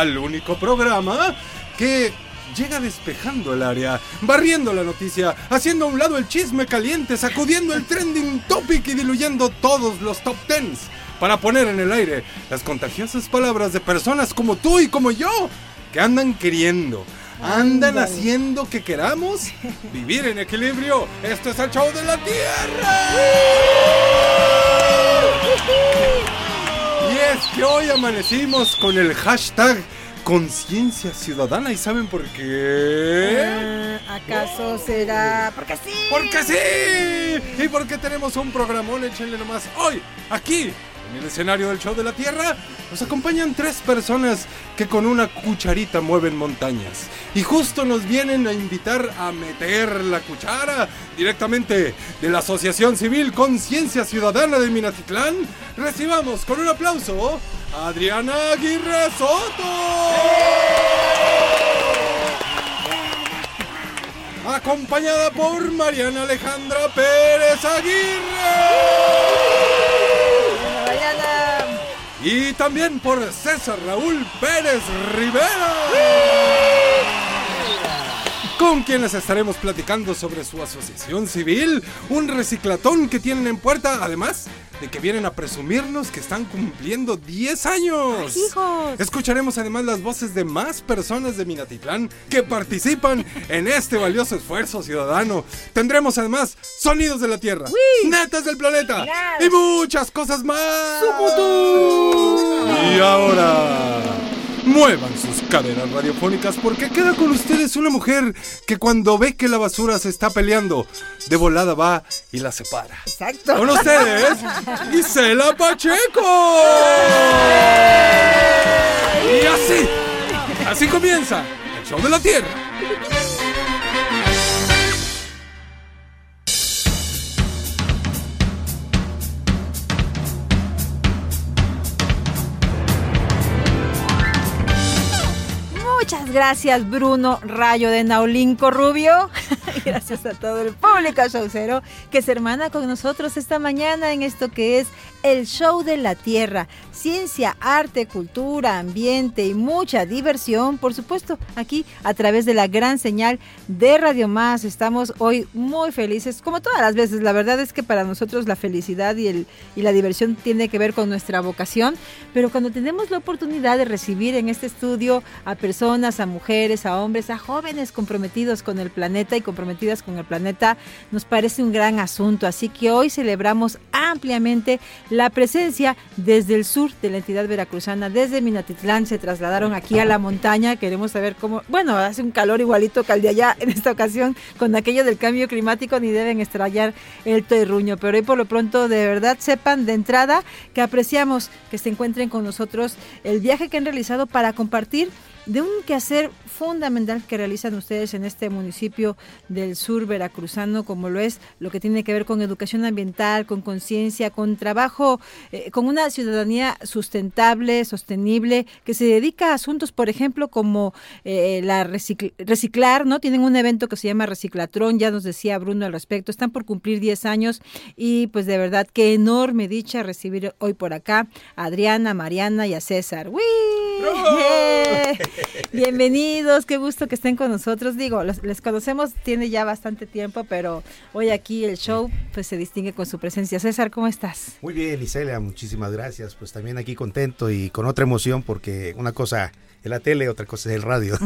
Al único programa que llega despejando el área, barriendo la noticia, haciendo a un lado el chisme caliente, sacudiendo el trending topic y diluyendo todos los top tens para poner en el aire las contagiosas palabras de personas como tú y como yo que andan queriendo. Andan haciendo que queramos vivir en equilibrio. Esto es el show de la Tierra. Y es que hoy amanecimos con el hashtag conciencia ciudadana. ¿Y saben por qué? Ah, ¿Acaso será? Porque sí. ¡Porque sí! Y porque tenemos un programón, échenle nomás. Hoy, aquí, en el escenario del show de la Tierra, nos acompañan tres personas que con una cucharita mueven montañas. Y justo nos vienen a invitar a meter la cuchara directamente de la Asociación Civil Conciencia Ciudadana de Minatitlán. Recibamos con un aplauso a Adriana Aguirre Soto. acompañada por Mariana Alejandra Pérez Aguirre. Y también por César Raúl Pérez Rivera, con quienes estaremos platicando sobre su asociación civil, un reciclatón que tienen en puerta, además de que vienen a presumirnos que están cumpliendo 10 años. hijos! Escucharemos además las voces de más personas de Minatitlán que participan en este valioso esfuerzo ciudadano. Tendremos además sonidos de la tierra, netas del planeta y muchas cosas más. Y ahora, muevan sus caderas radiofónicas porque queda con ustedes una mujer que cuando ve que la basura se está peleando, de volada va y la separa. Exacto. Con ustedes, Gisela Pacheco. Y así, así comienza el show de la tierra. Gracias, Bruno Rayo de Naulinco Rubio. gracias a todo el público showcero que se hermana con nosotros esta mañana en esto que es el show de la tierra. Ciencia, arte, cultura, ambiente y mucha diversión, por supuesto, aquí a través de la gran señal de Radio Más. Estamos hoy muy felices, como todas las veces. La verdad es que para nosotros la felicidad y, el, y la diversión tiene que ver con nuestra vocación, pero cuando tenemos la oportunidad de recibir en este estudio a personas, a mujeres, a hombres, a jóvenes comprometidos con el planeta y comprometidas con el planeta, nos parece un gran asunto. Así que hoy celebramos ampliamente la presencia desde el sur de la entidad veracruzana, desde Minatitlán, se trasladaron aquí a la montaña. Queremos saber cómo, bueno, hace un calor igualito que al de allá en esta ocasión, con aquello del cambio climático, ni deben extrañar el terruño. Pero hoy por lo pronto, de verdad, sepan de entrada que apreciamos que se encuentren con nosotros el viaje que han realizado para compartir de un quehacer fundamental que realizan ustedes en este municipio del sur veracruzano, como lo es lo que tiene que ver con educación ambiental, con conciencia, con trabajo, eh, con una ciudadanía sustentable, sostenible, que se dedica a asuntos, por ejemplo, como eh, la recicl- reciclar, ¿no? Tienen un evento que se llama Reciclatrón, ya nos decía Bruno al respecto, están por cumplir 10 años y pues de verdad qué enorme dicha recibir hoy por acá a Adriana, a Mariana y a César. ¡Uy! Bienvenidos, qué gusto que estén con nosotros. Digo, los- les conocemos, tiene ya bastante tiempo, pero hoy aquí el show pues se distingue con su presencia. César, ¿cómo estás? Muy bien, Licelia, muchísimas gracias. Pues también aquí contento y con otra emoción porque una cosa en la tele, otra cosa es el radio.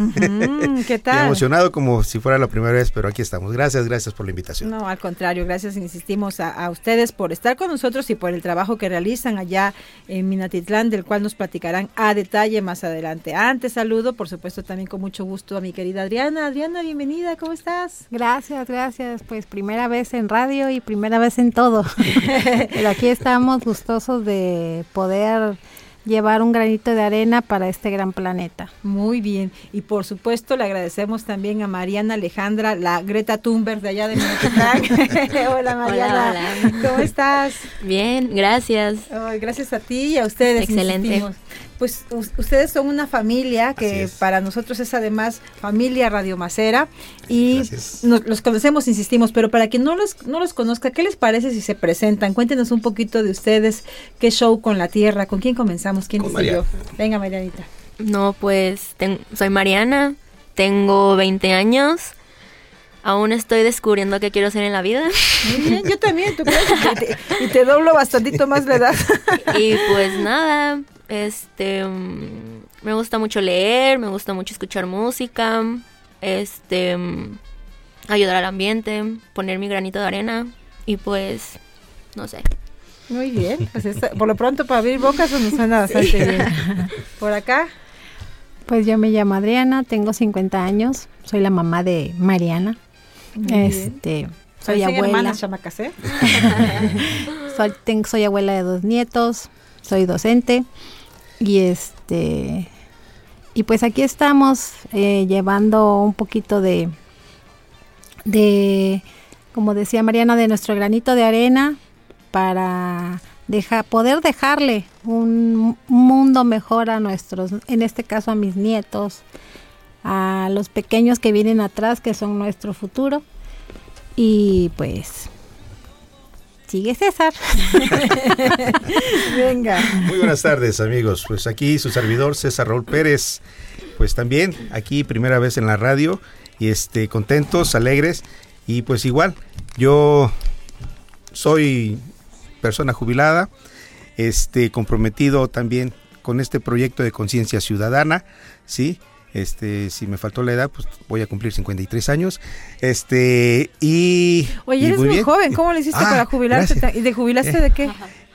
¿Qué Y tal? emocionado como si fuera la primera vez, pero aquí estamos. Gracias, gracias por la invitación. No, al contrario, gracias, insistimos a, a ustedes por estar con nosotros y por el trabajo que realizan allá en Minatitlán, del cual nos platicarán a detalle más adelante. Antes saludo, por supuesto, también con mucho gusto a mi querida Adriana. Adriana, bienvenida, ¿cómo estás? Gracias, gracias. Pues primera vez en radio y primera vez en todo. Pero aquí estamos gustosos de poder llevar un granito de arena para este gran planeta. Muy bien, y por supuesto le agradecemos también a Mariana Alejandra, la Greta Thunberg de allá de Minatitlán. hola Mariana, Hola, hola. ¿cómo estás? Bien, gracias. Gracias a ti y a ustedes. Excelente. insistimos. Pues us- ustedes son una familia que para nosotros es además familia radiomacera y nos- los conocemos, insistimos, pero para quien no los, no los conozca, ¿qué les parece si se presentan? Cuéntenos un poquito de ustedes, qué show con la Tierra, ¿con quién comenzamos? ¿Quién? Mariana. Venga, Marianita. No, pues ten- soy Mariana, tengo 20 años, aún estoy descubriendo qué quiero hacer en la vida Muy bien, yo también, ¿tú crees? Y te, y te doblo bastantito más la edad. y pues nada, este mm, me gusta mucho leer, me gusta mucho escuchar música, este mm, ayudar al ambiente, poner mi granito de arena y pues no sé. Muy bien, pues esta- por lo pronto para abrir bocas eso nos suena bastante bien. Por acá, Pues yo me llamo Adriana, tengo 50 años, soy la mamá de Mariana. Muy bien. Este, soy abuela. Soy, ten- soy abuela de dos nietos, soy docente y este y pues aquí estamos eh, llevando un poquito de de como decía Mariana de nuestro granito de arena para deja- poder dejarle un mundo mejor a nuestros en este caso a mis nietos a los pequeños que vienen atrás que son nuestro futuro y pues sigue César Venga. Muy buenas tardes, amigos. Pues aquí su servidor César Raúl Pérez. Pues también aquí primera vez en la radio y este contentos, alegres y pues igual yo soy persona jubilada, este comprometido también con este proyecto de conciencia ciudadana, ¿sí? Este, si me faltó la edad, pues voy a cumplir 53 años. Este, y Oye, y eres muy, bien. joven, ¿cómo le hiciste Ah, para jubilarte? gracias. ¿Y de jubilaste Eh, de qué?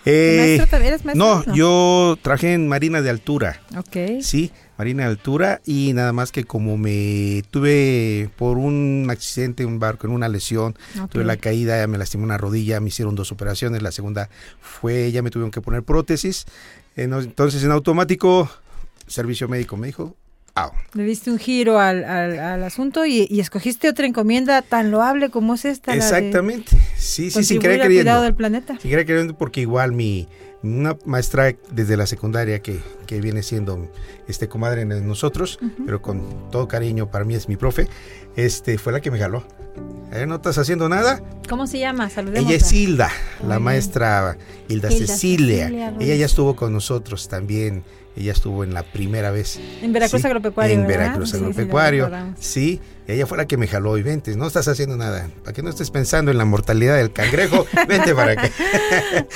Eh, ¿Maestro también? ¿Eres maestro? no, yo trabajé en Marina de Altura. Ok. Sí, Marina de Altura y nada más que como me tuve por un accidente en un barco, en una lesión, tuve la caída, me lastimé una rodilla, me hicieron dos operaciones, la segunda fue, ya me tuvieron que poner prótesis, Eh, entonces en automático, servicio médico me dijo, "Au". Le diste un giro al, al- al asunto y, y escogiste otra encomienda tan loable como es esta. Exactamente, sí, sí, sin querer cuidado del planeta. Sin querer porque igual mi una maestra desde la secundaria que, que viene siendo este comadre de nosotros, pero con todo cariño para mí es mi profe, este fue la que me jaló. ¿Eh, ¿No estás haciendo nada? ¿Cómo se llama? Saludemos. Ella es Hilda, la maestra Hilda, Hilda Cecilia. Ella ya estuvo con nosotros también. Ella estuvo en la primera vez. En Veracruz Sí, Agropecuario. En ¿verdad? Veracruz Sí, sí, Agropecuario. recordamos. Sí, ella fue la que me jaló y vente, no estás haciendo nada. Para que no estés pensando en la mortalidad del cangrejo, vente para acá.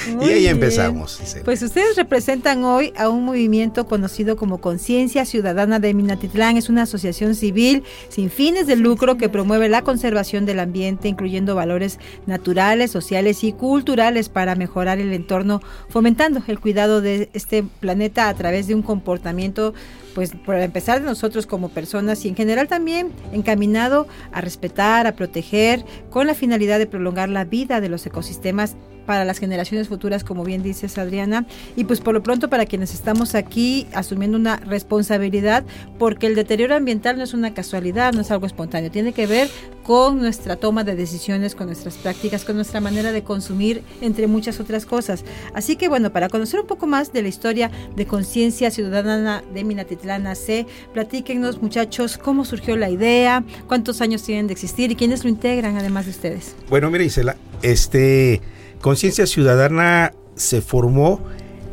Y ahí bien. empezamos. Pues ustedes representan hoy a un movimiento conocido como Conciencia Ciudadana de Minatitlán. Es una asociación civil sin fines de lucro que promueve la conservación del ambiente, incluyendo valores naturales, sociales y culturales para mejorar el entorno, fomentando el cuidado de este planeta a través de un comportamiento pues por empezar de nosotros como personas y en general también encaminado a respetar, a proteger, con la finalidad de prolongar la vida de los ecosistemas para las generaciones futuras, como bien dices Adriana, y pues por lo pronto para quienes estamos aquí asumiendo una responsabilidad, porque el deterioro ambiental no es una casualidad, no es algo espontáneo, tiene que ver con nuestra toma de decisiones, con nuestras prácticas, con nuestra manera de consumir, entre muchas otras cosas. Así que bueno, para conocer un poco más de la historia de conciencia ciudadana de Minatitlán AC, platíquenos muchachos cómo surgió la idea, cuántos años tienen de existir y quiénes lo integran además de ustedes. Bueno, mira Isela, este Conciencia Ciudadana se formó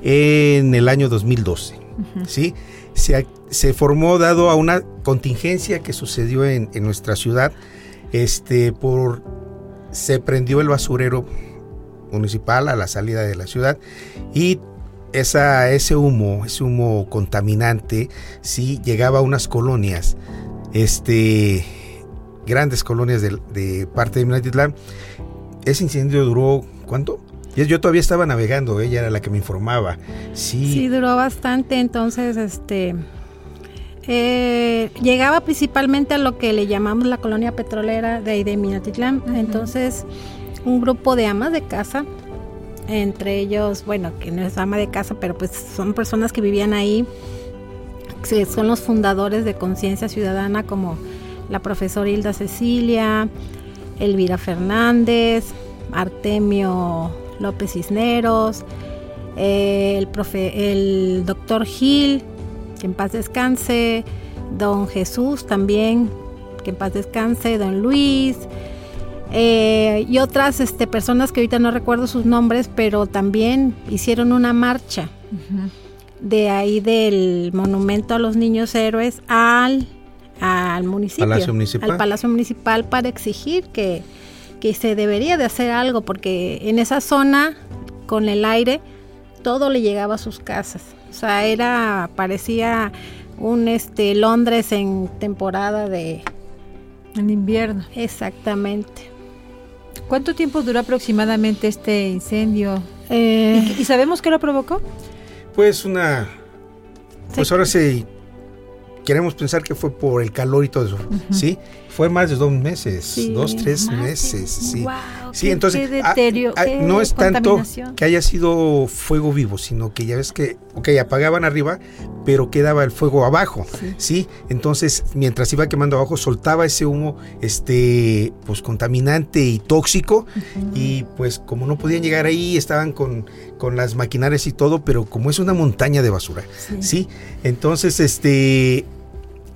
en el año 2012, ¿sí? Se, formó dado a una contingencia que sucedió en, en nuestra ciudad, este, por, se prendió el basurero municipal a la salida de la ciudad y esa, ese humo, ese humo contaminante, sí llegaba a unas colonias, este, grandes colonias de, de parte de Minatitlán. Ese incendio duró, ¿cuánto? Yo- Yo todavía estaba navegando, ella era la que me informaba. Sí, Sí, duró bastante, entonces, este, eh, llegaba principalmente a lo que le llamamos la colonia petrolera de ahí de Minatitlán. Entonces, un grupo de amas de casa, entre ellos, bueno, que no es ama de casa, pero pues son personas que vivían ahí, que son los fundadores de Conciencia Ciudadana, como la profesora Hilda Cecilia, Elvira Fernández, Artemio López Cisneros, eh, el, profe, el doctor Gil, que en paz descanse, don Jesús también, que en paz descanse, don Luis, eh, y otras este, personas que ahorita no recuerdo sus nombres, pero también hicieron una marcha de ahí del monumento a los niños héroes al, al municipio, Palacio Municipal. al Palacio Municipal para exigir que, que se debería de hacer algo, porque en esa zona, con el aire, todo le llegaba a sus casas. O sea, era, parecía un este Londres en temporada de En invierno. exactamente. ¿Cuánto tiempo duró aproximadamente este incendio? Eh, ¿Y, y sabemos qué lo provocó? pues una... Pues Sí. ahora sí, queremos pensar que fue por el calor y todo eso, ¿sí? Fue más de dos meses, Sí, dos, tres de- meses, sí. Guau, Sí, qué- entonces qué ah, ah, no es tanto que haya sido fuego vivo, sino que ya ves que, ok, apagaban arriba, pero quedaba el fuego abajo, sí. Entonces, mientras iba quemando abajo, soltaba ese humo, este, pues contaminante y tóxico, y pues como no podían llegar ahí, estaban con, con las maquinarias y todo, pero como es una montaña de basura, sí. Entonces, este,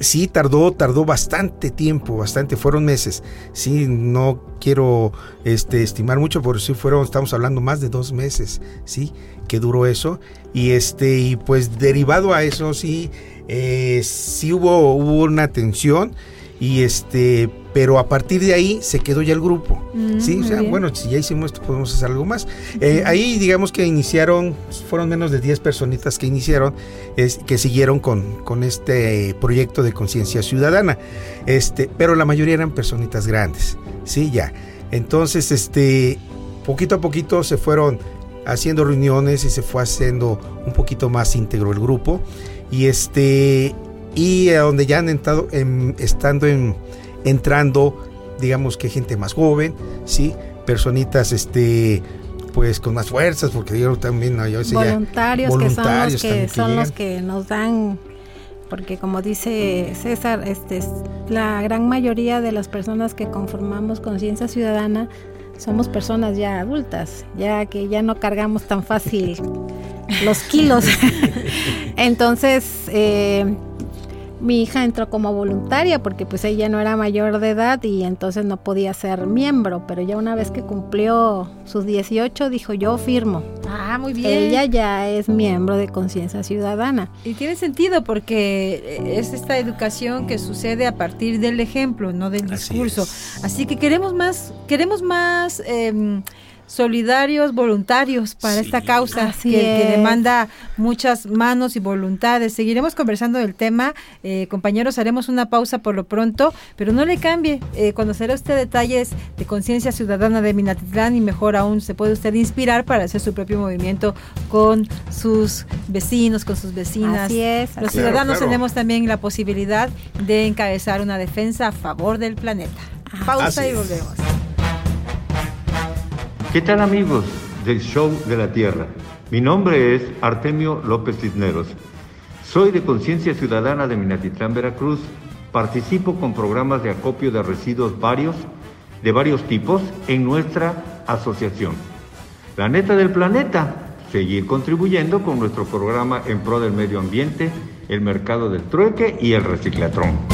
sí tardó, tardó bastante tiempo, bastante, fueron meses. Sí, no quiero este, estimar mucho, pero sí fueron, estamos hablando más de dos meses, sí, que duró eso. Y este, y pues derivado a eso, sí, eh, sí hubo, hubo una tensión. Y este, pero a partir de ahí se quedó ya el grupo. Mm, sí, o sea, bien. bueno, si ya hicimos esto, podemos hacer algo más. Eh, ahí digamos que iniciaron, fueron menos de 10 personitas que iniciaron, es, que siguieron con, con este proyecto de conciencia ciudadana. Este, pero la mayoría eran personitas grandes, sí, ya. Entonces, este, poquito a poquito se fueron haciendo reuniones y se fue haciendo un poquito más íntegro el grupo. Y este, y a donde ya han entrado, en- estando en, entrando, digamos que gente más joven, sí, personitas, este, pues con más fuerzas, porque yo también, no, yo ya- voluntarios, voluntarios que son los que que son los que nos dan porque como dice César este es- la gran mayoría de las personas que conformamos conciencia ciudadana somos personas ya adultas ya que ya no cargamos tan fácil los kilos. Entonces eh, mi hija entró como voluntaria porque pues ella no era mayor de edad y entonces no podía ser miembro, pero ya una vez que cumplió sus 18 dijo yo firmo. Ah, muy bien. Ella ya es miembro de Conciencia Ciudadana. Y tiene sentido porque eh, es esta educación que sucede a partir del ejemplo, no del discurso. Así que queremos más, queremos más em, solidarios, voluntarios para Sí, esta causa así que, demanda muchas manos y voluntades. Seguiremos conversando del tema, eh, compañeros. Haremos una pausa por lo pronto, pero no le cambie. Eh, conocerá usted detalles de conciencia ciudadana de Minatitlán y mejor aún se puede usted inspirar para hacer su propio movimiento con sus vecinos, con sus vecinas. Así es. Los Claro, ciudadanos claro. tenemos también la posibilidad de encabezar una defensa a favor del planeta. Pausa Así y es. ¿Qué tal amigos del Show de la Tierra? Mi nombre es Artemio López Cisneros. Soy de Conciencia Ciudadana de Minatitlán, Veracruz. Participo con programas de acopio de residuos varios, de varios tipos, en nuestra asociación. La neta del planeta, seguir contribuyendo con nuestro programa en pro del medio ambiente, el mercado del trueque y el reciclatrón.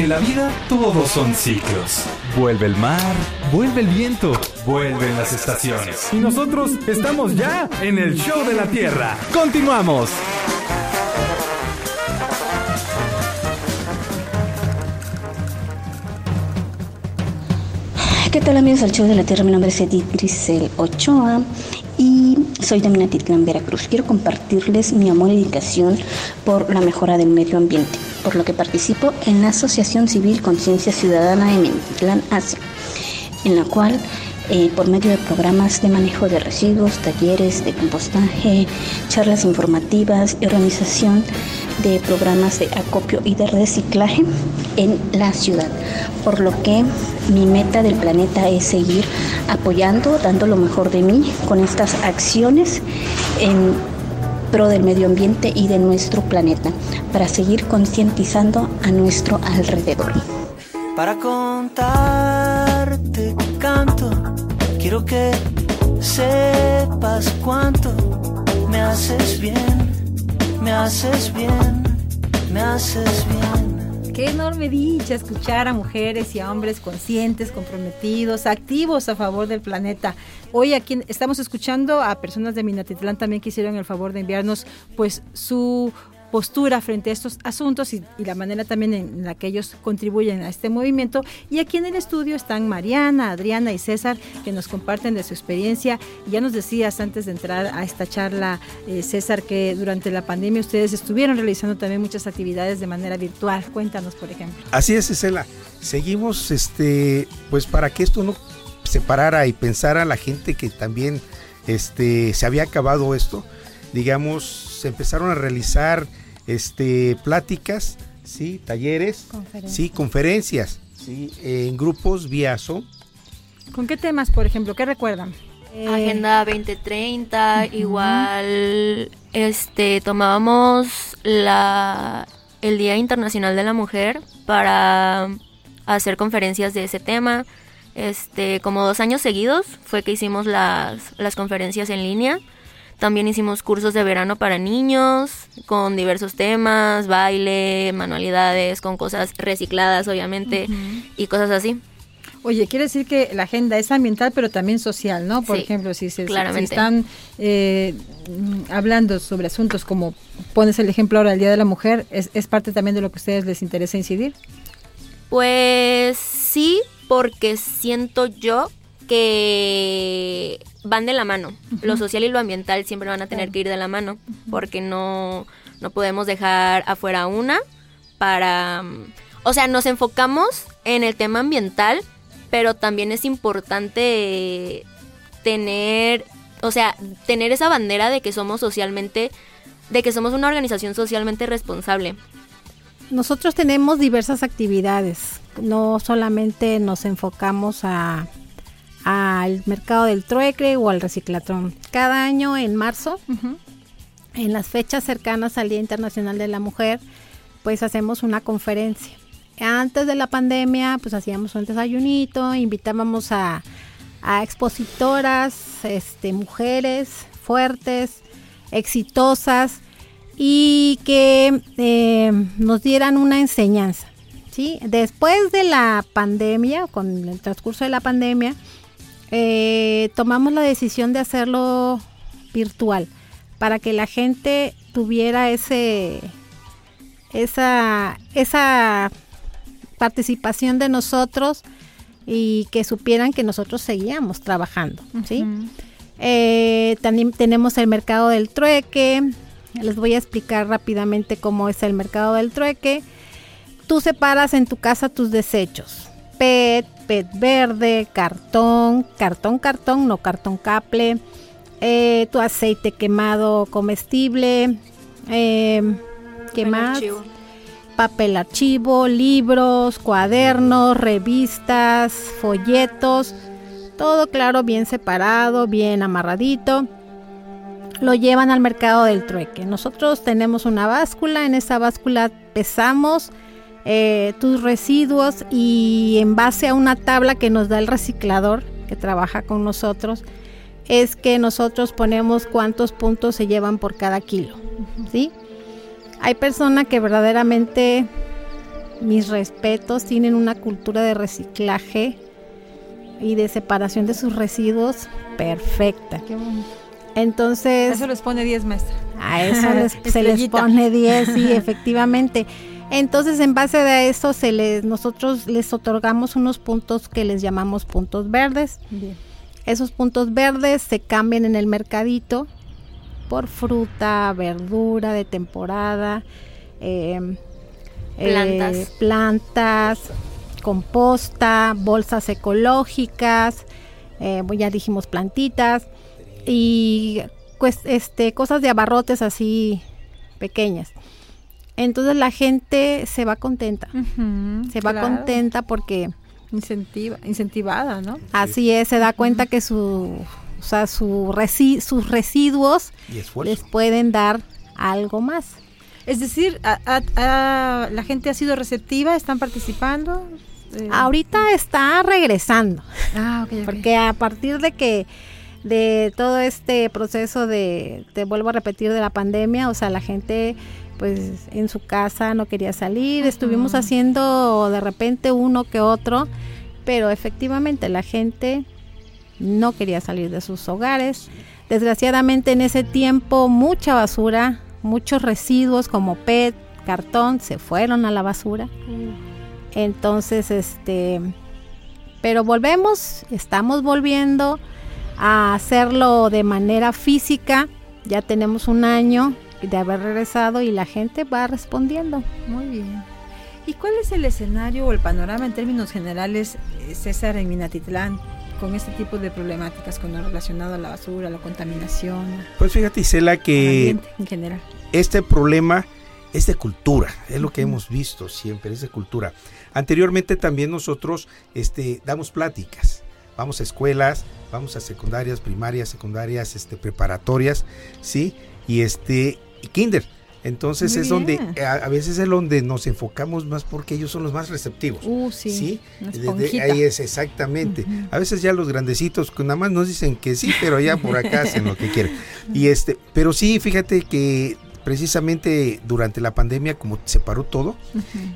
En la vida todos son ciclos. Vuelve el mar, vuelve el viento, vuelven las estaciones. Y nosotros estamos ya en el show de la Tierra. Continuamos. ¿Qué tal amigos del show de la Tierra? Mi nombre es Edith Grisel Ochoa y soy de Minatitlán, Veracruz. Quiero compartirles mi amor y dedicación por la mejora del medio ambiente, por lo que participo en la Asociación Civil Conciencia Ciudadana de Minatitlán Asia, en la cual eh, por medio de programas de manejo de residuos, talleres de compostaje, charlas informativas y organización de programas de acopio y de reciclaje en la ciudad. Por lo que mi meta del planeta es seguir apoyando, dando lo mejor de mí con estas acciones en pro del medio ambiente y de nuestro planeta, para seguir concientizando a nuestro alrededor. Para contarte canto, quiero que sepas cuánto me haces bien, me haces bien, me haces bien. Enorme dicha escuchar a mujeres y a hombres conscientes, comprometidos, activos a favor del planeta. Hoy aquí estamos escuchando a personas de Minatitlán también que hicieron el favor de enviarnos pues su postura frente a estos asuntos y, la manera también en la que ellos contribuyen a este movimiento. Y aquí en el estudio están Mariana, Adriana y César, que nos comparten de su experiencia. Ya nos decías antes de entrar a esta charla, eh, César, que durante la pandemia ustedes estuvieron realizando también muchas actividades de manera virtual. Cuéntanos, por ejemplo. Así es, César. Seguimos, este, pues para que esto no se parara y pensara la gente que también este, se había acabado esto, digamos, se empezaron a realizar este, pláticas, ¿sí? talleres, conferencias. ¿sí? conferencias ¿sí? en grupos vía Zoom. ¿Con qué temas, por ejemplo? ¿Qué recuerdan? Eh, Agenda 2030, uh -huh. igual este tomábamos la el Día Internacional de la Mujer para hacer conferencias de ese tema. Este, como dos años seguidos fue que hicimos las, las conferencias en línea. También hicimos cursos de verano para niños con diversos temas, baile, manualidades, con cosas recicladas obviamente uh -huh. y cosas así. Oye, quiere decir que la agenda es ambiental, pero también social, ¿no? Por sí, ejemplo, si se si están eh, hablando sobre asuntos como pones el ejemplo ahora del Día de la Mujer, ¿es, ¿es parte también de lo que a ustedes les interesa incidir? Pues sí, porque siento yo que van de la mano. Uh -huh. Lo social y lo ambiental siempre van a tener claro. que ir de la mano, porque no, no podemos dejar afuera una para... O sea, nos enfocamos en el tema ambiental, pero también es importante tener, o sea, tener esa bandera de que somos socialmente, de que somos una organización socialmente responsable. Nosotros tenemos diversas actividades, no solamente nos enfocamos a al mercado del trueque o al reciclatrón. Cada año en marzo, uh -huh. en las fechas cercanas al Día Internacional de la Mujer, pues hacemos una conferencia antes de la pandemia, pues hacíamos un desayunito, invitábamos a, a expositoras, este, mujeres fuertes, exitosas y que eh, nos dieran una enseñanza. ¿sí? Después de la pandemia, con el transcurso de la pandemia, eh, tomamos la decisión de hacerlo virtual para que la gente tuviera ese esa esa participación de nosotros y que supieran que nosotros seguíamos trabajando, ¿sí? Uh -huh. eh, también tenemos el mercado del trueque, les voy a explicar rápidamente cómo es el mercado del trueque. Tú separas en tu casa tus desechos, PET, PET verde, cartón, cartón, cartón, no cartón caple, eh, tu aceite quemado comestible, eh, ¿qué más? Archivo papel archivo, libros, cuadernos, revistas, folletos, todo claro, bien separado, bien amarradito. Lo llevan al mercado del trueque. Nosotros tenemos una báscula, en esa báscula pesamos eh, tus residuos y en base a una tabla que nos da el reciclador que trabaja con nosotros, es que nosotros ponemos cuántos puntos se llevan por cada kilo, ¿sí? hay personas que verdaderamente mis respetos, tienen una cultura de reciclaje y de separación de sus residuos perfecta. Qué bonito. Entonces, Eso les pone 10, maestra. a eso les- se les pone 10, sí, efectivamente. Entonces, en base a eso, se les, nosotros les otorgamos unos puntos que les llamamos puntos verdes. Bien. Esos puntos verdes se cambian en el mercadito por fruta, verdura de temporada, eh, Plantas. eh, plantas, composta, bolsas ecológicas, eh, ya dijimos plantitas y pues, este, cosas de abarrotes así pequeñas. Entonces la gente se va contenta, se va claro. contenta porque Incentiva, incentivada, ¿no? Así es, se da cuenta que su, o sea, su resi- sus residuos les pueden dar algo más. Es decir, a- a- a- la gente ha sido receptiva, están participando. Eh, Ahorita está regresando, ah, porque a partir de que de todo este proceso de, te vuelvo a repetir, de la pandemia, o sea, la gente pues en su casa no quería salir, estuvimos haciendo de repente uno que otro, pero efectivamente la gente no quería salir de sus hogares. Desgraciadamente en ese tiempo mucha basura, muchos residuos como PET, cartón se fueron a la basura. Entonces, este, pero volvemos, estamos volviendo a hacerlo de manera física. Ya tenemos un año de haber regresado y la gente va respondiendo. Muy bien. ¿Y cuál es el escenario o el panorama en términos generales, eh, César, en Minatitlán, con este tipo de problemáticas con lo relacionado a la basura, la contaminación, Pues fíjate, Isela, que ambiente en general? este problema es de cultura, es lo que hemos visto siempre, es de cultura. Anteriormente también nosotros este, damos pláticas, vamos a escuelas, vamos a secundarias, primarias, secundarias, este, preparatorias, ¿sí? Y este, y kinder. Entonces Muy es donde, bien. a, a veces es donde nos enfocamos más porque ellos son los más receptivos. Uh, sí. Desde ahí es exactamente. A veces ya los grandecitos que nada más nos dicen que sí, pero ya por acá hacen lo que quieren. Y este, pero sí, fíjate que precisamente durante la pandemia, como se paró todo,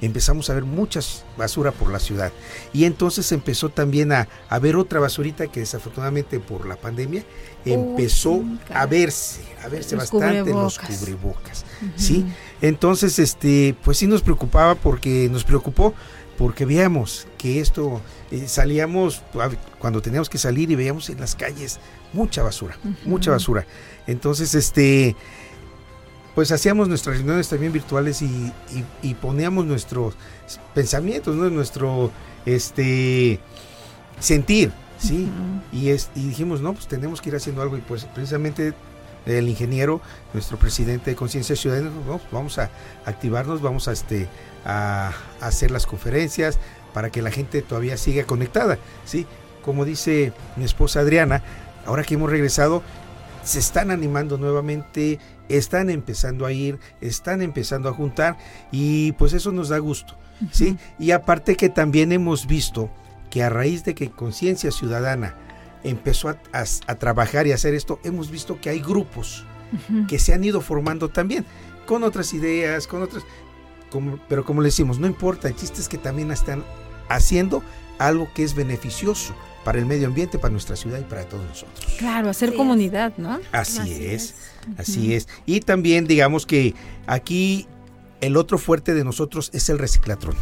empezamos a ver muchas basura por la ciudad. Y entonces empezó también a, a ver otra basurita que desafortunadamente por la pandemia empezó a verse, a verse Los bastante en los cubrebocas. ¿sí? Entonces, este, pues sí nos preocupaba porque nos preocupó porque veíamos que esto eh, salíamos cuando teníamos que salir y veíamos en las calles mucha basura, mucha basura. Entonces, este, pues hacíamos nuestras reuniones también virtuales y, y- y poníamos nuestros pensamientos, ¿no? nuestro, este, sentir, sí. Y, es, y dijimos, no, pues tenemos que ir haciendo algo. Y pues precisamente el ingeniero, nuestro presidente de Conciencia Ciudadana, no, pues vamos a activarnos, vamos a, este, a, a hacer las conferencias para que la gente todavía siga conectada. ¿sí? Como dice mi esposa Adriana, ahora que hemos regresado, se están animando nuevamente, están empezando a ir, están empezando a juntar y pues eso nos da gusto. ¿sí? Y aparte que también hemos visto que a raíz de que Conciencia Ciudadana empezó a, a- a trabajar y hacer esto, hemos visto que hay grupos que se han ido formando también, con otras ideas, con otras... como- pero como le decimos, no importa, el chiste es que también están haciendo algo que es beneficioso para el medio ambiente, para nuestra ciudad y para todos nosotros. Claro, hacer Así comunidad, ¿no? Así, Así es, es. así es. Y también digamos que aquí el otro fuerte de nosotros es el reciclatrón.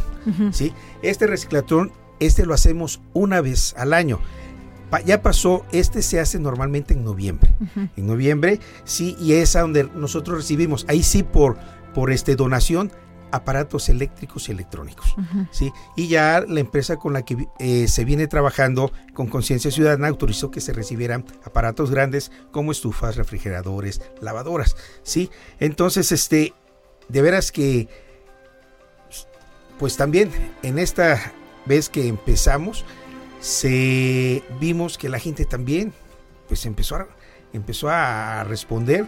¿sí? Este reciclatrón, este lo hacemos una vez al año. Pa- ya pasó, este se hace normalmente en noviembre. En noviembre, sí, y es a donde nosotros recibimos, ahí sí por, por este donación, aparatos eléctricos y electrónicos. ¿sí? Y ya la empresa con la que eh, se viene trabajando con Conciencia Ciudadana autorizó que se recibieran aparatos grandes como estufas, refrigeradores, lavadoras. ¿sí? Entonces, este, de veras que, pues también en esta vez que empezamos, se vimos que la gente también, pues empezó a, empezó a responder.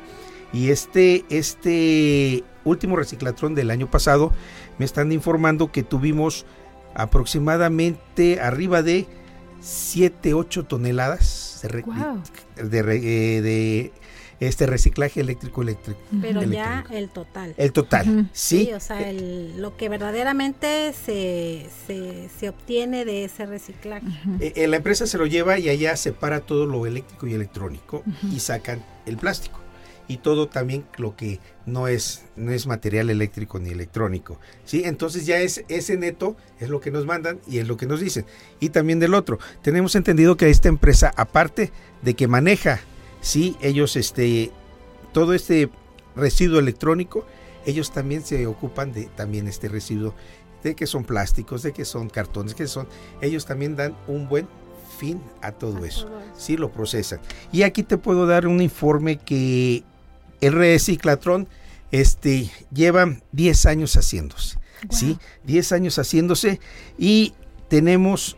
Y este, este último reciclatrón del año pasado, me están informando que tuvimos aproximadamente arriba de 7, 8 toneladas de, re- Guau. de, re- eh, de, este reciclaje eléctrico eléctrico. Pero ya el total. el total, sí. o sea, el- lo que verdaderamente se, se, se obtiene de ese reciclaje. Eh, la empresa se lo lleva y allá separa todo lo eléctrico y electrónico y sacan el plástico y todo también lo que no es no es material eléctrico ni electrónico sí entonces ya es ese neto es lo que nos mandan y es lo que nos dicen. Y también del otro tenemos entendido que esta empresa aparte de que maneja sí ellos este todo este residuo electrónico ellos también se ocupan de también este residuo de que son plásticos de que son cartones que son ellos también dan un buen fin a todo eso. sí lo procesan. Y aquí te puedo dar un informe que el reciclatrón este lleva 10 años haciéndose sí 10 años haciéndose y tenemos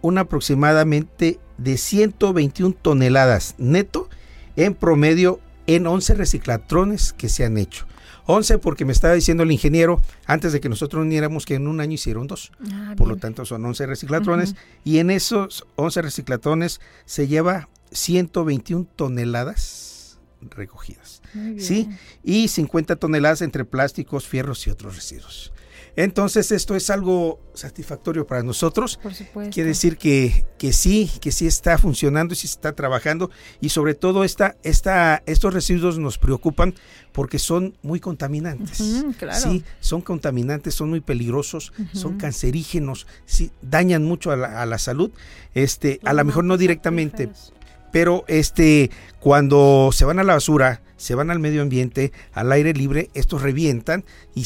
un aproximadamente de 121 toneladas neto en promedio en 11 reciclatrones que se han hecho. 11 porque me estaba diciendo el ingeniero antes de que nosotros uniéramos que en un año hicieron dos. Ah, por lo tanto son 11 reciclatrones. Y en esos 11 reciclatrones se lleva 121 toneladas recogidas. ¿Sí? Y 50 toneladas entre plásticos, fierros y otros residuos. Entonces esto es algo satisfactorio para nosotros. Por supuesto. Quiere decir que, que sí, que sí está funcionando y sí está trabajando y sobre todo esta, esta, estos residuos nos preocupan porque son muy contaminantes. Claro. Sí, son contaminantes, son muy peligrosos, son cancerígenos, sí, dañan mucho a la, a la salud. Este, a lo mejor no directamente, pero este, cuando se van a la basura, se van al medio ambiente, al aire libre, estos revientan y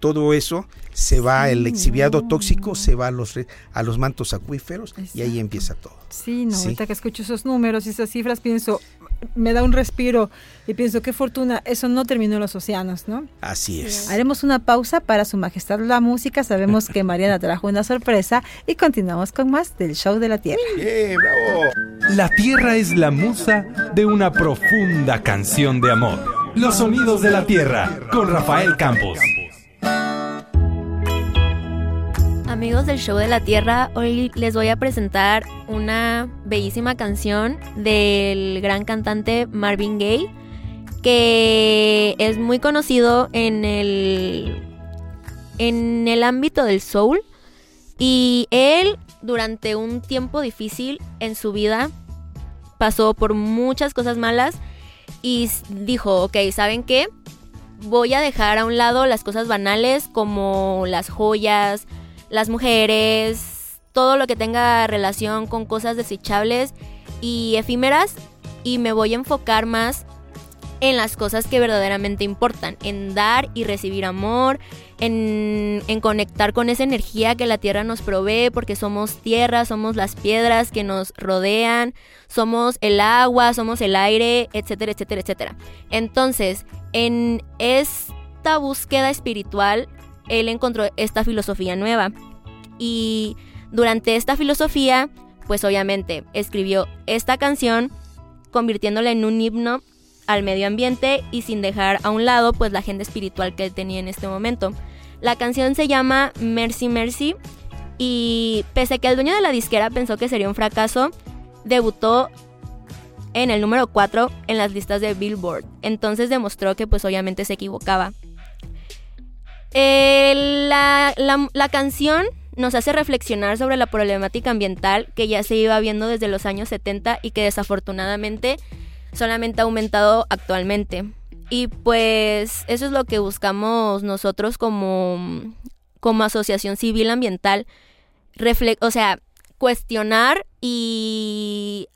todo eso se va, el exhibiado tóxico se va a los, a los mantos acuíferos y ahí empieza todo. Sí, no, Sí. ahorita que escucho esos números y esas cifras pienso, me da un respiro y pienso, qué fortuna, eso no terminó en los océanos, ¿no? Así es. Haremos una pausa para su majestad la música, sabemos que Mariana trajo una sorpresa y continuamos con más del show de la Tierra. ¡Bien, bravo! La tierra es la musa de una profunda canción de amor. Los sonidos de la tierra con Rafael Campos. Amigos del Show de la Tierra, hoy les voy a presentar una bellísima canción del gran cantante Marvin Gaye, que es muy conocido en el, en el ámbito del soul. Y él, durante un tiempo difícil en su vida, pasó por muchas cosas malas y dijo, ok, ¿saben qué? Voy a dejar a un lado las cosas banales como las joyas, las mujeres, todo lo que tenga relación con cosas desechables y efímeras y me voy a enfocar más en las cosas que verdaderamente importan, en dar y recibir amor, en, en conectar con esa energía que la tierra nos provee, porque somos tierra, somos las piedras que nos rodean, somos el agua, somos el aire, etcétera, etcétera, etcétera. Entonces, en esta búsqueda espiritual, él encontró esta filosofía nueva. Y durante esta filosofía, pues obviamente escribió esta canción, convirtiéndola en un himno al medio ambiente y sin dejar a un lado pues la agenda espiritual que él tenía en este momento. La canción se llama Mercy Mercy y pese a que el dueño de la disquera pensó que sería un fracaso, debutó en el número 4 en las listas de Billboard. Entonces demostró que pues obviamente se equivocaba. Eh, la, la- canción nos hace reflexionar sobre la problemática ambiental que ya se iba viendo desde los años 70 y que desafortunadamente solamente ha aumentado actualmente. Y pues eso es lo que buscamos nosotros como, como asociación civil ambiental. Refle- o sea, cuestionar y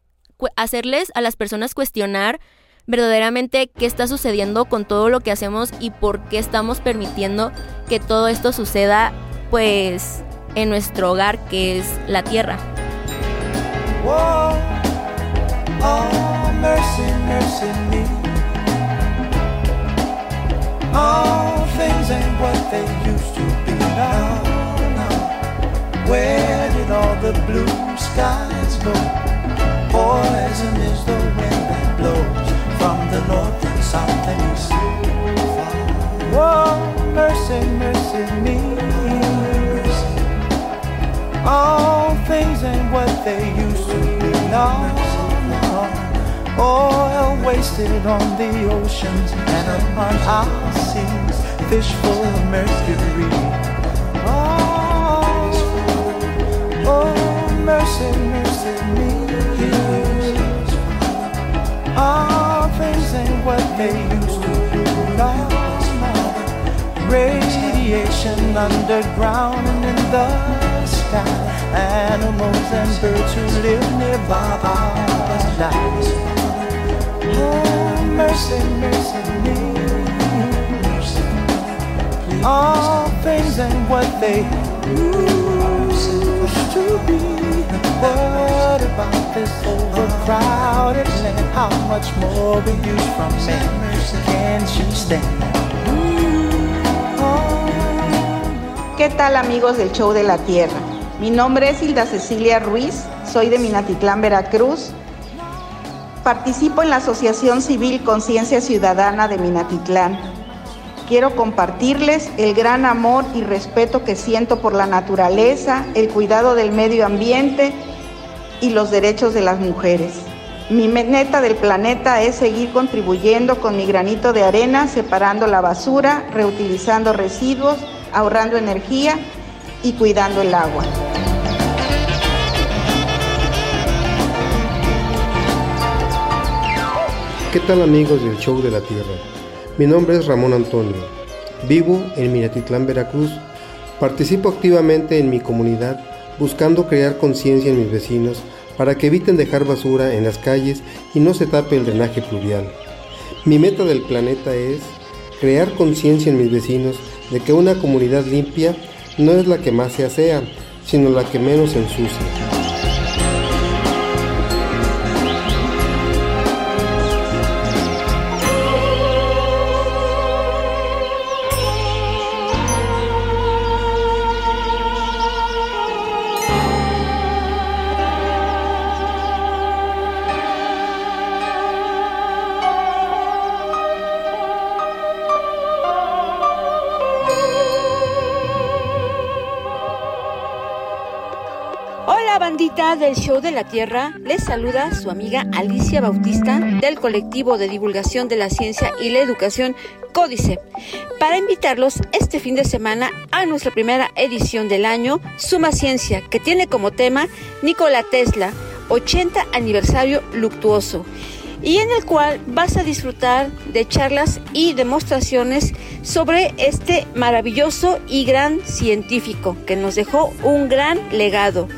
hacerles a las personas cuestionar verdaderamente qué está sucediendo con todo lo que hacemos y por qué estamos permitiendo que todo esto suceda pues en nuestro hogar que es la tierra. Oh, me. All things what they used to be now. Where did all the blue skies go? From the north and south and east. Oh, mercy, mercy me. All things ain't what they used to be. No, no. Oil wasted on the oceans and upon our seas, fish full of mercury. Oh, oh, mercy, mercy me. All things ain't what they used to be. Radiation underground and in the sky. Animals and birds who live nearby are dying. Oh, mercy, mercy me. Mercy. All things ain't what they used to be. ¿Qué tal amigos del Show de la Tierra? Mi nombre es Hilda Cecilia Ruiz, soy de Minatitlán, Veracruz. Participo en la Asociación Civil Conciencia Ciudadana de Minatitlán. Quiero compartirles el gran amor y respeto que siento por la naturaleza, el cuidado del medio ambiente y los derechos de las mujeres. Mi meta del planeta es seguir contribuyendo con mi granito de arena, separando la basura, reutilizando residuos, ahorrando energía y cuidando el agua. ¿Qué tal amigos del Show de la Tierra? Mi nombre es Ramón Antonio. Vivo en Minatitlán, Veracruz. Participo activamente en mi comunidad buscando crear conciencia en mis vecinos para que eviten dejar basura en las calles y no se tape el drenaje pluvial. Mi meta del planeta es crear conciencia en mis vecinos de que una comunidad limpia no es la que más se asea, sino la que menos ensucia. Del Show de la Tierra, les saluda su amiga Alicia Bautista del colectivo de divulgación de la ciencia y la educación Códice, para invitarlos este fin de semana a nuestra primera edición del año Suma Ciencia, que tiene como tema Nikola Tesla, 80 aniversario luctuoso y en el cual vas a disfrutar de charlas y demostraciones sobre este maravilloso y gran científico que nos dejó un gran legado.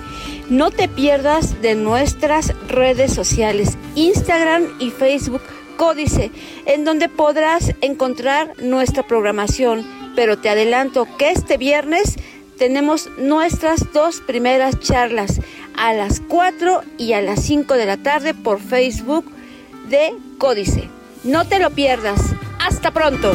No te pierdas de nuestras redes sociales, Instagram y Facebook Códice, en donde podrás encontrar nuestra programación. Pero te adelanto que este viernes tenemos nuestras dos primeras charlas a las 4 y a las 5 de la tarde por Facebook de Códice. No te lo pierdas. Hasta pronto.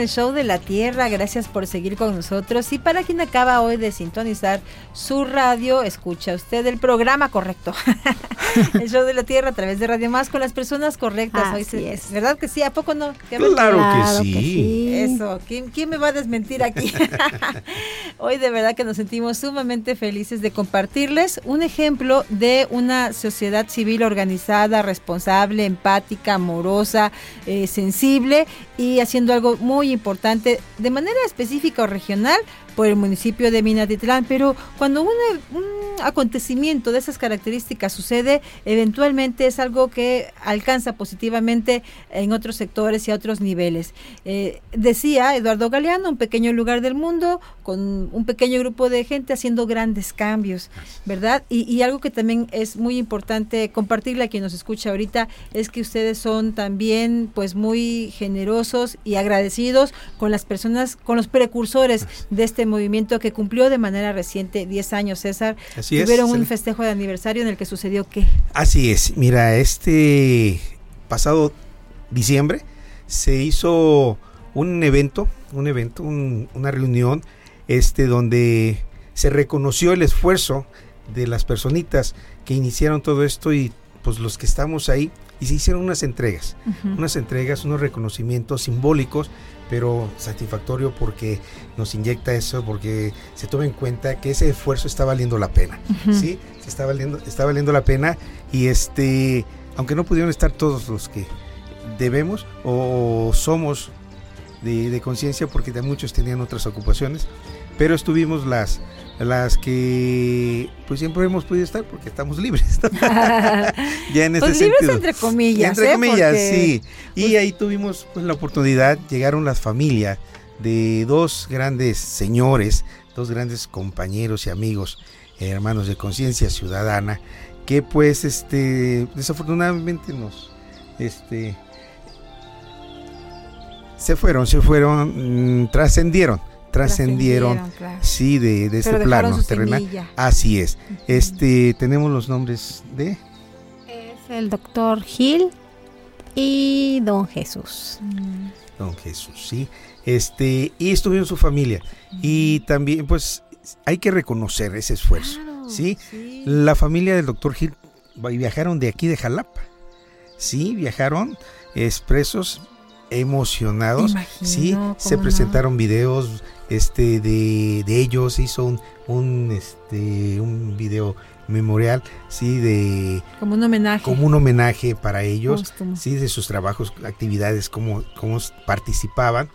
El show de la Tierra, gracias por seguir con nosotros y para quien acaba hoy de sintonizar su radio, escucha usted el programa correcto, el show de la Tierra a través de Radio Más con las personas correctas. Hoy se- es. ¿Verdad que sí? ¿A poco no? ¿Qué Claro que sí. que sí. Eso, ¿quién, quién me va a desmentir aquí? Hoy de verdad que nos sentimos sumamente felices de compartirles un ejemplo de una sociedad civil organizada, responsable, empática, amorosa, eh, sensible y haciendo algo muy importante de manera específica o regional por el municipio de Minatitlán. Pero cuando una- un acontecimiento de esas características sucede, eventualmente es algo que alcanza positivamente en otros sectores y a otros niveles. Eh, decía Eduardo Galeano, un pequeño lugar del mundo con un pequeño grupo de gente haciendo grandes cambios, ¿verdad? Y, y algo que también es muy importante compartirle a quien nos escucha ahorita es que ustedes son también pues muy generosos y agradecidos con las personas, con los precursores de este movimiento que cumplió de manera reciente 10 años, César. Así es, Tuvieron un festejo de aniversario en el que sucedió qué? Así es, mira, este pasado diciembre se hizo un evento, un evento, un- una reunión, este, donde se reconoció el esfuerzo de las personitas que iniciaron todo esto y pues los que estamos ahí y se hicieron unas entregas, unas entregas, unos reconocimientos simbólicos, pero satisfactorio porque nos inyecta eso, porque se toma en cuenta que ese esfuerzo está valiendo la pena. ¿sí? Se está valiendo, está valiendo la pena y este, aunque no pudieron estar todos los que debemos o somos de, de conciencia porque de muchos tenían otras ocupaciones, pero estuvimos las las que pues siempre hemos podido estar porque estamos libres. ¿no? ya en ese Pues libres sentido. entre comillas, Entre ¿eh? comillas, Porque, sí. Y ahí tuvimos pues la oportunidad, llegaron las familias de dos grandes señores, dos grandes compañeros y amigos, eh, hermanos de conciencia ciudadana, que pues este desafortunadamente nos este se fueron, se fueron, mm, trascendieron, trascendieron, claro. sí, de, de este plano terrenal. semilla. Así es. Este, tenemos los nombres de Es el doctor Gil y don Jesús. Don Jesús, sí. Este, y estuvieron su familia. Y también, pues, hay que reconocer ese esfuerzo. ¿sí? La familia del doctor Gil viajaron de aquí de Jalapa. Sí, viajaron expresos, emocionados. Imagino, sí, ¿cómo se no? presentaron videos este de, de ellos, hizo un, un este un video memorial, sí, de Como un homenaje. como un homenaje para ellos, Póstumo. sí, de sus trabajos, actividades, cómo, cómo participaban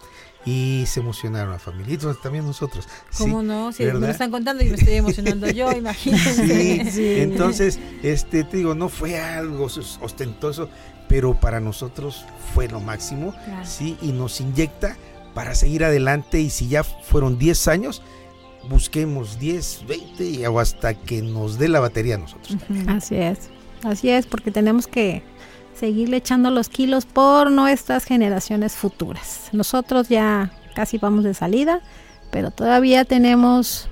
y se emocionaron la familia y también nosotros. sí, ¿Cómo no? Si me ¿verdad? lo están contando y me estoy emocionando yo, imagínense. Sí, entonces, este, te digo, no fue algo ostentoso, pero para nosotros fue lo máximo, Claro. sí, y nos inyecta para seguir adelante y si ya fueron 10 años, busquemos 10, 20 y o hasta que nos dé la batería a nosotros. Así es, así es, porque tenemos que seguirle echando los kilos por nuestras generaciones futuras. Nosotros ya casi vamos de salida, pero todavía tenemos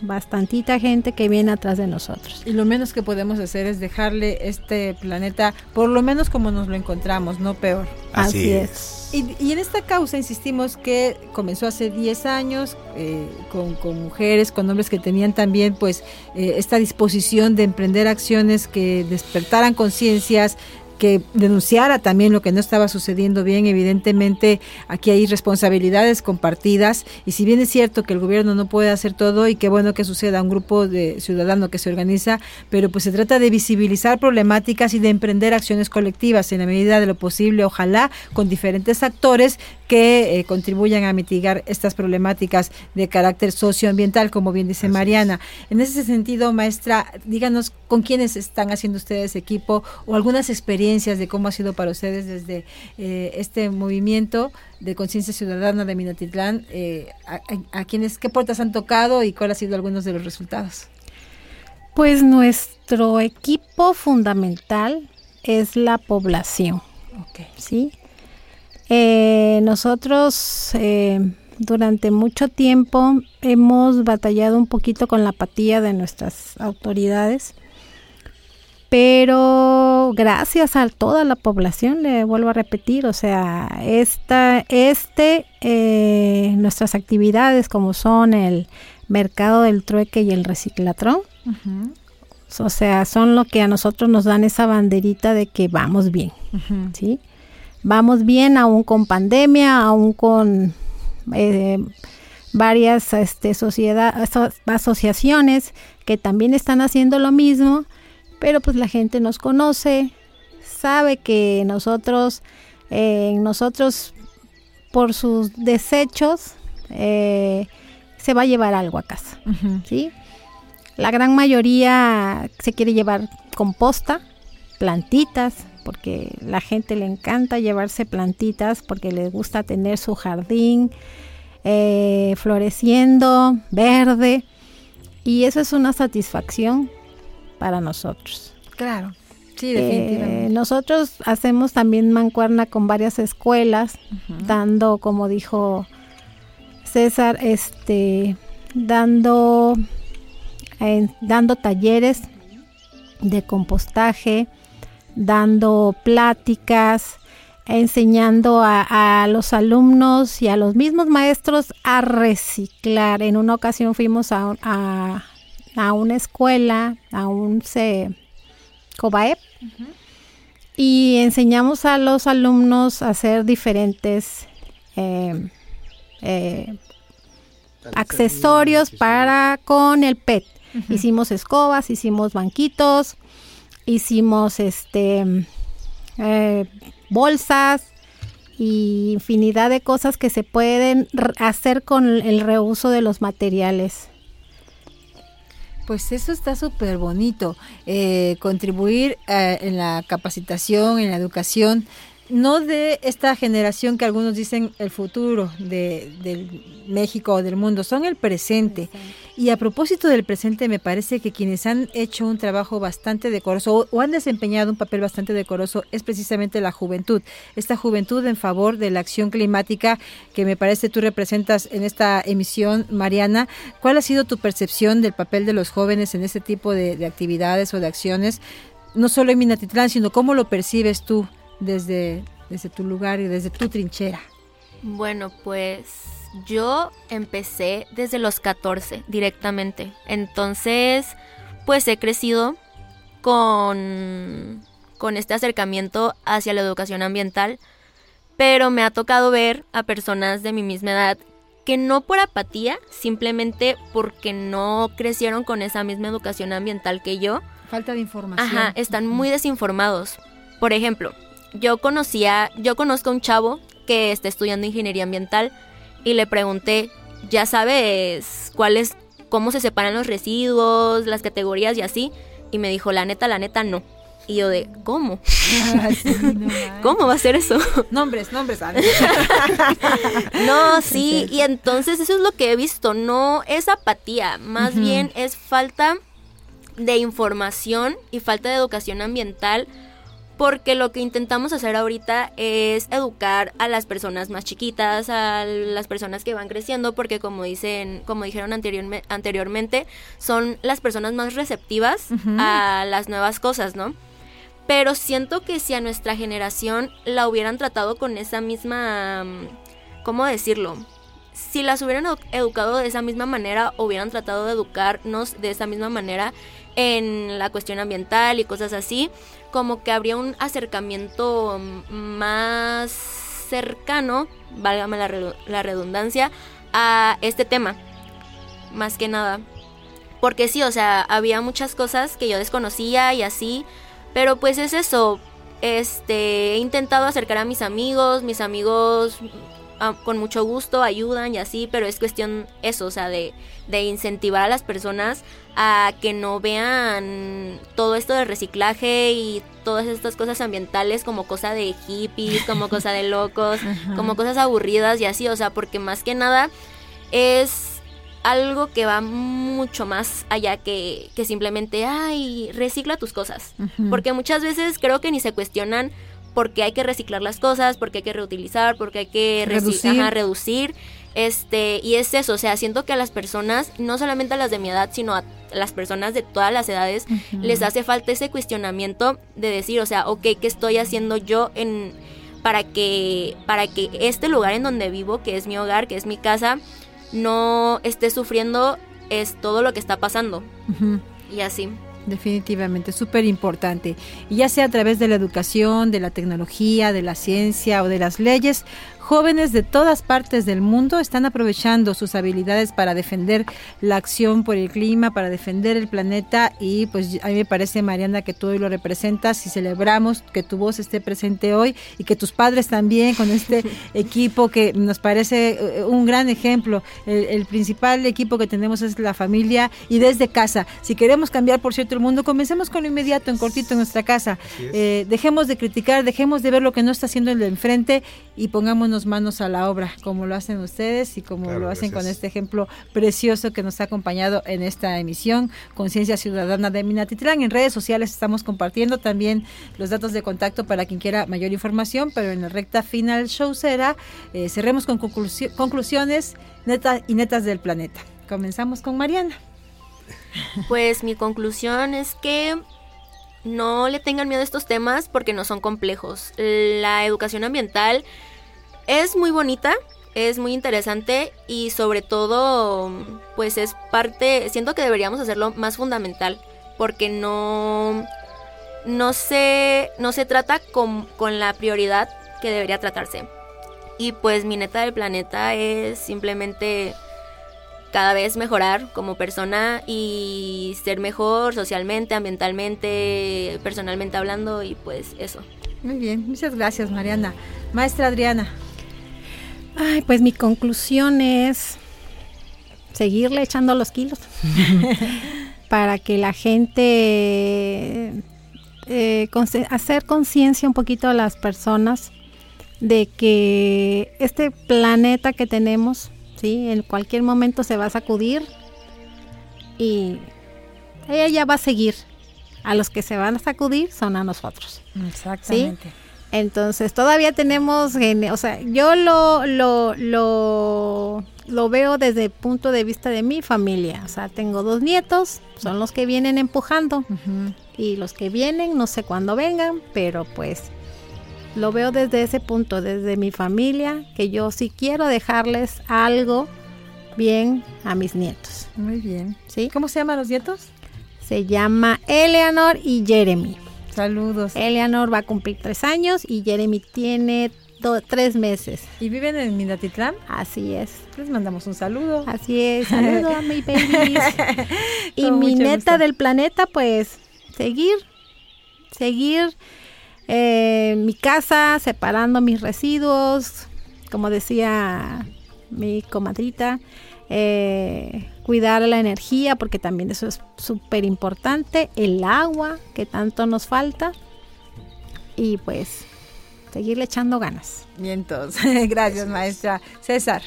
bastantita gente que viene atrás de nosotros. Y lo menos que podemos hacer es dejarle este planeta, por lo menos como nos lo encontramos, no peor. Así Así es. Y, y en esta causa insistimos que comenzó hace 10 años eh, con, con mujeres, con hombres que tenían también pues eh, esta disposición de emprender acciones que despertaran conciencias, que denunciara también lo que no estaba sucediendo bien. Evidentemente, aquí hay responsabilidades compartidas y si bien es cierto que el gobierno no puede hacer todo y qué bueno que suceda un grupo de ciudadanos que se organiza, pero pues se trata de visibilizar problemáticas y de emprender acciones colectivas en la medida de lo posible, ojalá con diferentes actores que eh, contribuyan a mitigar estas problemáticas de carácter socioambiental, como bien dice Mariana. En ese sentido, maestra, díganos con quiénes están haciendo ustedes equipo o algunas experiencias de cómo ha sido para ustedes desde eh, este movimiento de conciencia ciudadana de Minatitlán, eh, a, a- a quienes, qué puertas han tocado y cuáles han sido algunos de los resultados. Pues nuestro equipo fundamental es la población. ¿sí? Eh, nosotros eh, durante mucho tiempo hemos batallado un poquito con la apatía de nuestras autoridades, pero gracias a toda la población, le vuelvo a repetir, o sea, esta, este, eh, nuestras actividades como son el mercado del trueque y el reciclatrón, o sea, son lo que a nosotros nos dan esa banderita de que vamos bien, ¿sí? Vamos bien aún con pandemia, aún con eh, varias este, sociedad, aso- asociaciones que también están haciendo lo mismo, pero pues la gente nos conoce, sabe que nosotros, eh, nosotros por sus desechos, eh, se va a llevar algo a casa, ¿sí? La gran mayoría se quiere llevar composta, plantitas, porque la gente le encanta llevarse plantitas porque le gusta tener su jardín eh, floreciendo, verde. Y eso es una satisfacción para nosotros. Claro, sí, Eh, definitivamente. nosotros hacemos también mancuerna con varias escuelas, dando, como dijo César, este, dando, eh, dando talleres de compostaje, dando pláticas, enseñando a, a los alumnos y a los mismos maestros a reciclar. En una ocasión fuimos a, a, a una escuela, a un C- COBAEP, y enseñamos a los alumnos a hacer diferentes eh, eh, accesorios para con el PET. Hicimos escobas, hicimos banquitos, hicimos este eh, bolsas y infinidad de cosas que se pueden hacer con el reuso de los materiales. Pues eso está súper bonito, eh, contribuir eh, en la capacitación, en la educación, no de esta generación que algunos dicen el futuro de, México o del mundo, son el presente. Y a propósito del presente, me parece que quienes han hecho un trabajo bastante decoroso o, han desempeñado un papel bastante decoroso es precisamente la juventud. Esta juventud en favor de la acción climática que me parece tú representas en esta emisión, Mariana. ¿Cuál ha sido tu percepción del papel de los jóvenes en este tipo de, de actividades o de acciones? No solo en Minatitlán, sino cómo lo percibes tú desde, desde tu lugar y desde tu trinchera. Bueno, pues yo empecé desde los 14 directamente. Entonces, pues he crecido con, con este acercamiento hacia la educación ambiental, pero me ha tocado ver a personas de mi misma edad que no por apatía, simplemente porque no crecieron con esa misma educación ambiental que yo, Falta de información. Ajá, están muy desinformados. Por ejemplo, yo conocía, yo conozco a un chavo que está estudiando ingeniería ambiental y le pregunté, ¿ya sabes cuál es, cómo se separan los residuos, las categorías y así? Y me dijo, la neta, la neta, no. Y yo de, ¿cómo? ¿Cómo va a ser eso? Nombres, nombres. ah, No, sí, y entonces eso es lo que he visto, no es apatía, más bien es falta de información y falta de educación ambiental, porque lo que intentamos hacer ahorita es educar a las personas más chiquitas, a las personas que van creciendo, porque como dicen, como dijeron anteriorme- anteriormente, son las personas más receptivas a las nuevas cosas, ¿no? Pero siento que si a nuestra generación la hubieran tratado con esa misma, ¿cómo decirlo? Si las hubieran edu- educado de esa misma manera, hubieran tratado de educarnos de esa misma manera en la cuestión ambiental y cosas así, como que habría un acercamiento más cercano, válgame la redundancia, a este tema, más que nada. Porque sí, o sea, había muchas cosas que yo desconocía y así, pero pues es eso. Este, he intentado acercar a mis amigos, mis amigos ah, con mucho gusto ayudan y así, pero es cuestión eso, o sea, de, de incentivar a las personas a que no vean todo esto de reciclaje y todas estas cosas ambientales como cosa de hippies, como cosa de locos, como cosas aburridas y así, o sea, porque más que nada es algo que va mucho más allá que, que simplemente, ay, recicla tus cosas. Porque muchas veces creo que ni se cuestionan por qué hay que reciclar las cosas, por qué hay que reutilizar, por qué hay que Reducir. ajá, reducir. Este, y es eso, o sea, siento que a las personas, no solamente a las de mi edad, sino a las personas de todas las edades, les hace falta ese cuestionamiento de decir, o sea, ok, ¿qué estoy haciendo yo en para que para que este lugar en donde vivo, que es mi hogar, que es mi casa, no esté sufriendo es todo lo que está pasando y así. Definitivamente, súper importante. Y ya sea a través de la educación, de la tecnología, de la ciencia o de las leyes, Jóvenes de todas partes del mundo están aprovechando sus habilidades para defender la acción por el clima, para defender el planeta y pues a mí me parece, Mariana, que tú hoy lo representas y celebramos que tu voz esté presente hoy y que tus padres también con este equipo que nos parece eh, un gran ejemplo. El, el principal equipo que tenemos es la familia y desde casa. Si queremos cambiar, por cierto, el mundo, comencemos con lo inmediato, en cortito, en nuestra casa. Eh, dejemos de criticar, dejemos de ver lo que no está haciendo el de enfrente y pongámonos manos a la obra, como lo hacen ustedes y como Claro, lo hacen con este ejemplo precioso que nos ha acompañado en esta emisión, Conciencia Ciudadana de Minatitlán. En redes sociales estamos compartiendo también los datos de contacto para quien quiera mayor información, pero en la recta final show será, eh, cerremos con conclusio- conclusiones netas y netas del planeta. Comenzamos con Mariana. Pues mi conclusión es que no le tengan miedo a estos temas porque no son complejos. La educación ambiental es muy bonita, es muy interesante y sobre todo pues es parte, siento que deberíamos hacerlo más fundamental porque no, no, se, no se trata con, con la prioridad que debería tratarse. Y pues mi neta del planeta es simplemente cada vez mejorar como persona y ser mejor socialmente, ambientalmente, personalmente hablando y pues eso. Muy bien, muchas gracias Mariana. Maestra Adriana. Ay, pues mi conclusión es seguirle echando los kilos para que la gente eh, hacer conciencia un poquito a las personas de que este planeta que tenemos, sí, en cualquier momento se va a sacudir y ella ya va a seguir. A los que se van a sacudir son a nosotros. Exactamente. Entonces todavía tenemos, o sea, yo lo, lo, lo, lo veo desde el punto de vista de mi familia. O sea, tengo dos nietos, son los que vienen empujando. Y los que vienen, no sé cuándo vengan, pero pues lo veo desde ese punto, desde mi familia, que yo sí quiero dejarles algo bien a mis nietos. Muy bien. ¿Sí? ¿Cómo se llaman los nietos? Se llama Eleanor y Jeremy. Saludos. Eleanor va a cumplir tres años y Jeremy tiene do- tres meses. ¿Y viven en Minatitlán? Así es. Les mandamos un saludo. Así es. Saludos a mi babies. y mi neta gusto. del planeta, pues, seguir, seguir eh, mi casa, separando mis residuos, como decía mi comadrita, eh, cuidar la energía, porque también eso es súper importante, el agua, que tanto nos falta, y pues, seguirle echando ganas. Bien, entonces. Gracias, maestra. César.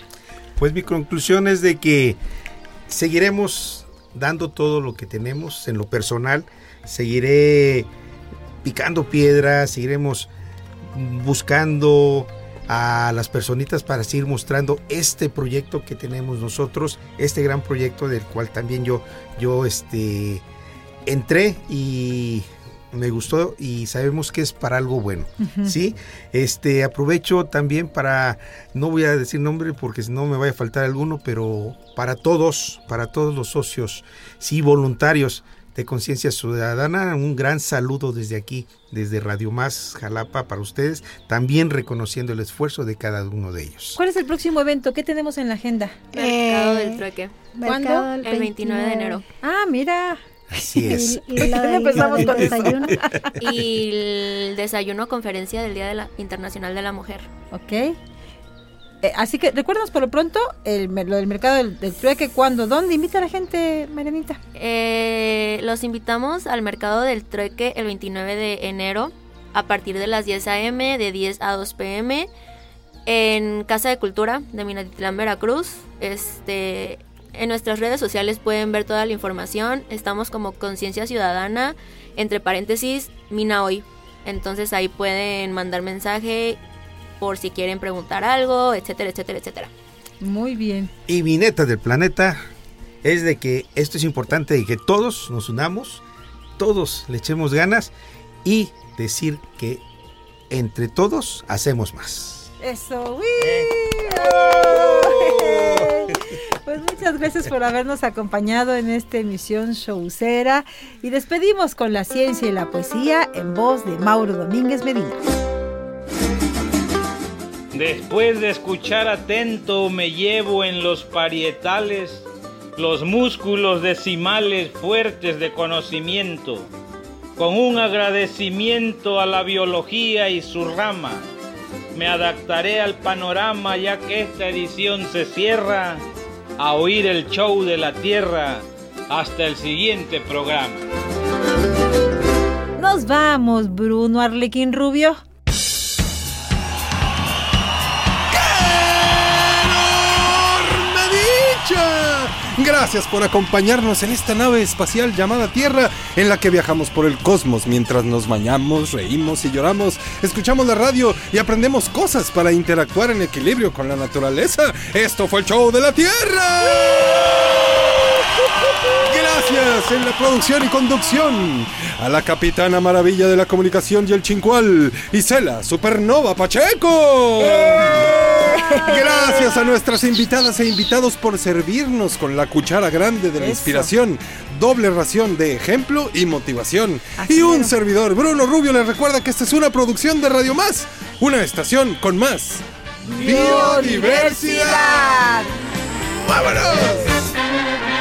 Pues mi conclusión es de que seguiremos dando todo lo que tenemos en lo personal, seguiré picando piedras, seguiremos buscando a las personitas para seguir mostrando este proyecto que tenemos nosotros, este gran proyecto del cual también yo, yo este, entré y me gustó y sabemos que es para algo bueno. ¿sí? Este, aprovecho también para, no voy a decir nombre porque si no me vaya a faltar alguno, pero para todos, para todos los socios, sí, voluntarios de Conciencia Ciudadana, un gran saludo desde aquí, desde Radio Más Jalapa para ustedes, también reconociendo el esfuerzo de cada uno de ellos. ¿Cuál es el próximo evento? ¿Qué tenemos en la agenda? Mercado Eh, del trueque. ¿Cuándo? El del 29 de enero. Ah, mira. Así es. Y, y Empezamos con desayuno. Y el desayuno conferencia del Día de la Internacional de la Mujer. Ok. Eh, así que recuérdanos por lo pronto el, lo del mercado del, del trueque, cuándo, dónde. Invita a la gente, Marianita. Eh, los invitamos al mercado del trueque el 29 de enero a partir de las 10 a.m., de 10 a 2 p.m. en Casa de Cultura de Minatitlán, Veracruz. Este, en nuestras redes sociales pueden ver toda la información. Estamos como Conciencia Ciudadana, entre paréntesis, Mina Hoy. Entonces ahí pueden mandar mensaje por si quieren preguntar algo, etcétera, etcétera, etcétera. Muy bien. Y mi neta del planeta es de que esto es importante y que todos nos unamos, todos le echemos ganas y decir que entre todos hacemos más. Eso. ¡uy! Pues muchas gracias por habernos acompañado en esta emisión showcera y despedimos con la ciencia y la poesía en voz de Mauro Domínguez Medina. Después de escuchar atento me llevo en los parietales los músculos decimales fuertes de conocimiento, con un agradecimiento a la biología y su rama. Me adaptaré al panorama ya que esta edición se cierra a oír el show de la Tierra hasta el siguiente programa. Nos vamos, Bruno Arlequín Rubio. Gracias por acompañarnos en esta nave espacial llamada Tierra, en la que viajamos por el cosmos mientras nos bañamos, reímos y lloramos, escuchamos la radio y aprendemos cosas para interactuar en equilibrio con la naturaleza. Esto fue el show de la Tierra. Gracias en la producción y conducción a la capitana maravilla de la comunicación y el chincual, Isela Supernova Pacheco. Gracias a nuestras invitadas e invitados por servirnos con la cuchara grande de la inspiración, doble ración de ejemplo y motivación. Y un servidor, Bruno Rubio, les recuerda que esta es una producción de Radio Más, una estación con más biodiversidad. ¡Vámonos!